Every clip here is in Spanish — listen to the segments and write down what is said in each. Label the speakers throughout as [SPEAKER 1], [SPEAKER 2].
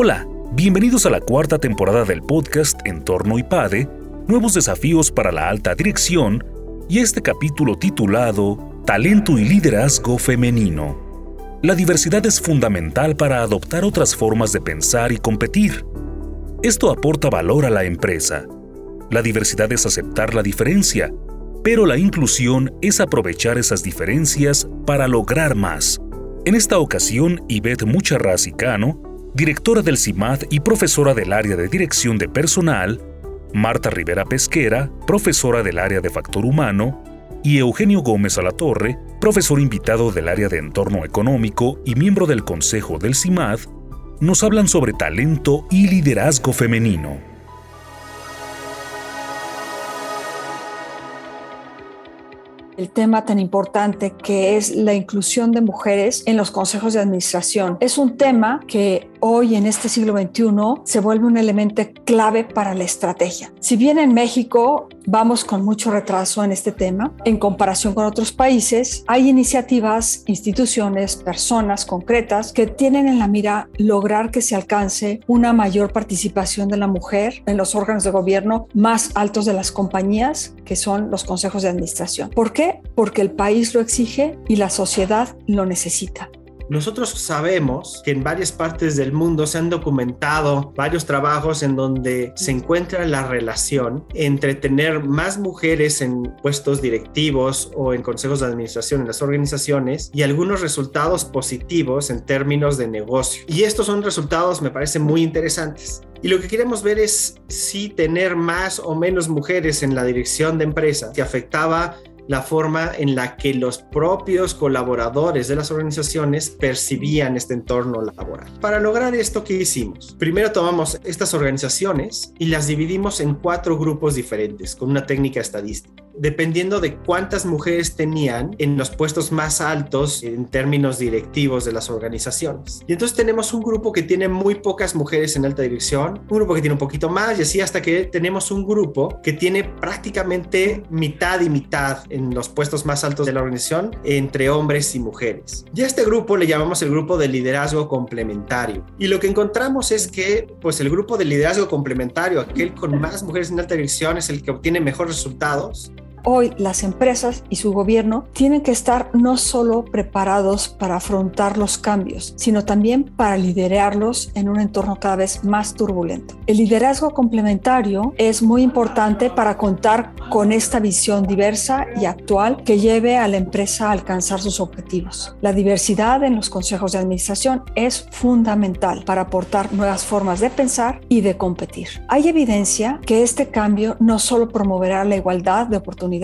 [SPEAKER 1] Hola, bienvenidos a la cuarta temporada del podcast Entorno IPADE, Nuevos Desafíos para la Alta Dirección y este capítulo titulado Talento y Liderazgo Femenino. La diversidad es fundamental para adoptar otras formas de pensar y competir. Esto aporta valor a la empresa. La diversidad es aceptar la diferencia, pero la inclusión es aprovechar esas diferencias para lograr más. En esta ocasión, Ivette Mucharraz-Cano directora del CIMAD y profesora del área de dirección de personal, Marta Rivera Pesquera, profesora del área de factor humano, y Eugenio Gómez Alatorre, profesor invitado del área de entorno económico y miembro del consejo del CIMAD, nos hablan sobre talento y liderazgo femenino.
[SPEAKER 2] el tema tan importante que es la inclusión de mujeres en los consejos de administración. Es un tema que hoy en este siglo XXI se vuelve un elemento clave para la estrategia. Si bien en México vamos con mucho retraso en este tema, en comparación con otros países, hay iniciativas, instituciones, personas concretas que tienen en la mira lograr que se alcance una mayor participación de la mujer en los órganos de gobierno más altos de las compañías, que son los consejos de administración. ¿Por qué? Porque el país lo exige y la sociedad lo necesita.
[SPEAKER 3] Nosotros sabemos que en varias partes del mundo se han documentado varios trabajos en donde se encuentra la relación entre tener más mujeres en puestos directivos o en consejos de administración en las organizaciones y algunos resultados positivos en términos de negocio. Y estos son resultados, me parecen muy interesantes. Y lo que queremos ver es si tener más o menos mujeres en la dirección de empresas que afectaba la forma en la que los propios colaboradores de las organizaciones percibían este entorno laboral. Para lograr esto, ¿qué hicimos? Primero tomamos estas organizaciones y las dividimos en cuatro grupos diferentes con una técnica estadística dependiendo de cuántas mujeres tenían en los puestos más altos en términos directivos de las organizaciones. Y entonces tenemos un grupo que tiene muy pocas mujeres en alta dirección, un grupo que tiene un poquito más y así hasta que tenemos un grupo que tiene prácticamente mitad y mitad en los puestos más altos de la organización entre hombres y mujeres. Y a este grupo le llamamos el grupo de liderazgo complementario. Y lo que encontramos es que pues el grupo de liderazgo complementario, aquel con más mujeres en alta dirección es el que obtiene mejores resultados
[SPEAKER 2] Hoy las empresas y su gobierno tienen que estar no solo preparados para afrontar los cambios, sino también para liderarlos en un entorno cada vez más turbulento. El liderazgo complementario es muy importante para contar con esta visión diversa y actual que lleve a la empresa a alcanzar sus objetivos. La diversidad en los consejos de administración es fundamental para aportar nuevas formas de pensar y de competir. Hay evidencia que este cambio no solo promoverá la igualdad de oportunidades,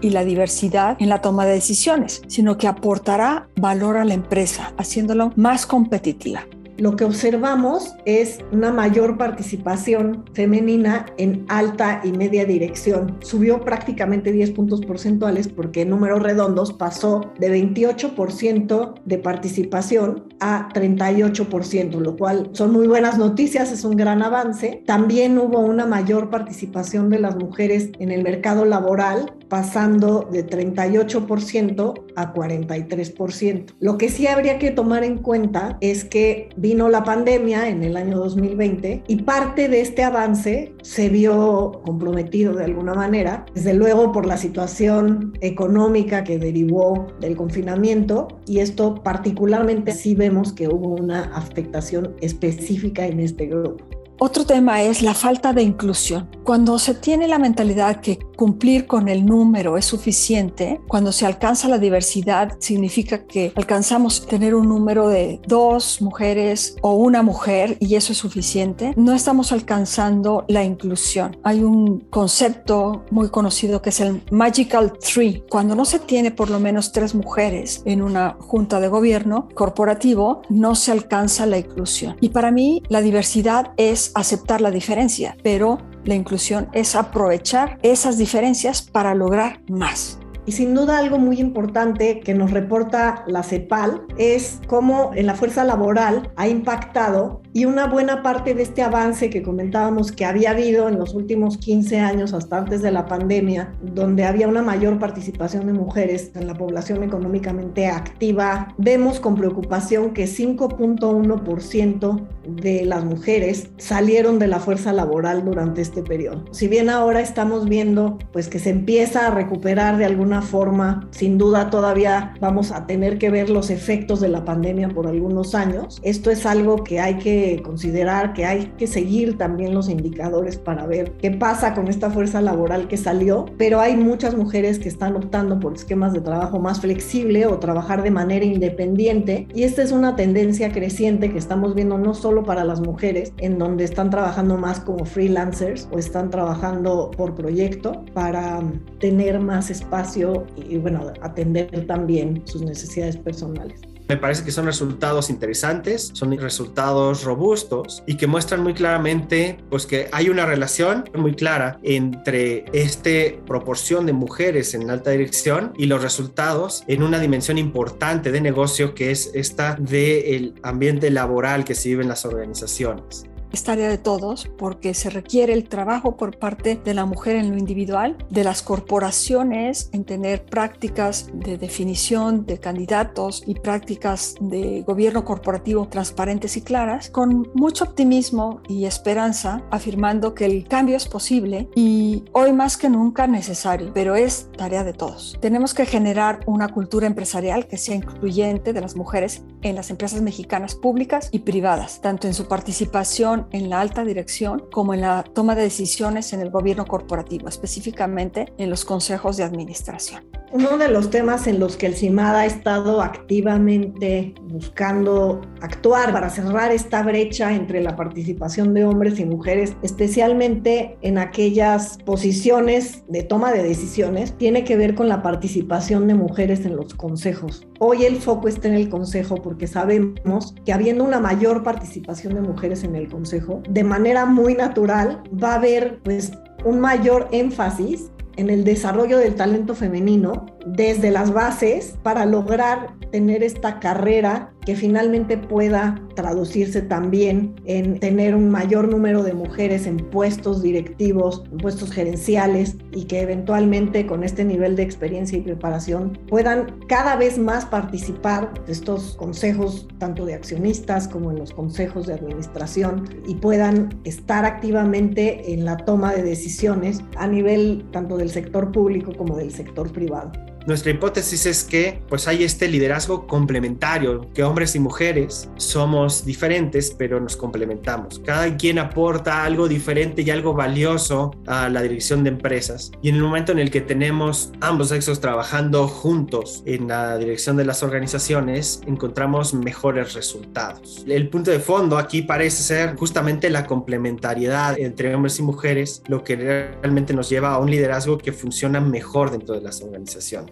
[SPEAKER 2] y la diversidad en la toma de decisiones, sino que aportará valor a la empresa, haciéndolo más competitiva
[SPEAKER 4] lo que observamos es una mayor participación femenina en alta y media dirección. Subió prácticamente 10 puntos porcentuales porque en números redondos pasó de 28% de participación a 38%, lo cual son muy buenas noticias, es un gran avance. También hubo una mayor participación de las mujeres en el mercado laboral, pasando de 38% a 43%. Lo que sí habría que tomar en cuenta es que vino la pandemia en el año 2020 y parte de este avance se vio comprometido de alguna manera, desde luego por la situación económica que derivó del confinamiento y esto particularmente sí vemos que hubo una afectación específica en este grupo.
[SPEAKER 2] Otro tema es la falta de inclusión. Cuando se tiene la mentalidad que cumplir con el número es suficiente, cuando se alcanza la diversidad significa que alcanzamos tener un número de dos mujeres o una mujer y eso es suficiente, no estamos alcanzando la inclusión. Hay un concepto muy conocido que es el Magical Tree. Cuando no se tiene por lo menos tres mujeres en una junta de gobierno corporativo, no se alcanza la inclusión. Y para mí la diversidad es aceptar la diferencia, pero la inclusión es aprovechar esas diferencias para lograr más.
[SPEAKER 4] Y sin duda algo muy importante que nos reporta la CEPAL es cómo en la fuerza laboral ha impactado y una buena parte de este avance que comentábamos que había habido en los últimos 15 años hasta antes de la pandemia, donde había una mayor participación de mujeres en la población económicamente activa, vemos con preocupación que 5.1% de las mujeres salieron de la fuerza laboral durante este periodo. Si bien ahora estamos viendo pues que se empieza a recuperar de alguna forma, sin duda todavía vamos a tener que ver los efectos de la pandemia por algunos años. Esto es algo que hay que considerar, que hay que seguir también los indicadores para ver qué pasa con esta fuerza laboral que salió, pero hay muchas mujeres que están optando por esquemas de trabajo más flexible o trabajar de manera independiente y esta es una tendencia creciente que estamos viendo no solo para las mujeres, en donde están trabajando más como freelancers o están trabajando por proyecto para tener más espacio y bueno, atender también sus necesidades personales.
[SPEAKER 3] Me parece que son resultados interesantes, son resultados robustos y que muestran muy claramente pues que hay una relación muy clara entre esta proporción de mujeres en alta dirección y los resultados en una dimensión importante de negocio que es esta del ambiente laboral que se vive en las organizaciones
[SPEAKER 2] es tarea de todos porque se requiere el trabajo por parte de la mujer en lo individual, de las corporaciones en tener prácticas de definición de candidatos y prácticas de gobierno corporativo transparentes y claras, con mucho optimismo y esperanza, afirmando que el cambio es posible y hoy más que nunca necesario, pero es tarea de todos. Tenemos que generar una cultura empresarial que sea incluyente de las mujeres en las empresas mexicanas públicas y privadas, tanto en su participación en la alta dirección como en la toma de decisiones en el gobierno corporativo, específicamente en los consejos de administración.
[SPEAKER 4] Uno de los temas en los que el CIMAD ha estado activamente buscando actuar para cerrar esta brecha entre la participación de hombres y mujeres, especialmente en aquellas posiciones de toma de decisiones, tiene que ver con la participación de mujeres en los consejos. Hoy el foco está en el consejo porque sabemos que habiendo una mayor participación de mujeres en el consejo, de manera muy natural va a haber pues un mayor énfasis en el desarrollo del talento femenino desde las bases para lograr tener esta carrera que finalmente pueda traducirse también en tener un mayor número de mujeres en puestos directivos, en puestos gerenciales y que eventualmente con este nivel de experiencia y preparación puedan cada vez más participar de estos consejos tanto de accionistas como en los consejos de administración y puedan estar activamente en la toma de decisiones a nivel tanto del sector público como del sector privado.
[SPEAKER 3] Nuestra hipótesis es que pues hay este liderazgo complementario, que hombres y mujeres somos diferentes, pero nos complementamos. Cada quien aporta algo diferente y algo valioso a la dirección de empresas. Y en el momento en el que tenemos ambos sexos trabajando juntos en la dirección de las organizaciones, encontramos mejores resultados. El punto de fondo aquí parece ser justamente la complementariedad entre hombres y mujeres, lo que realmente nos lleva a un liderazgo que funciona mejor dentro de las organizaciones.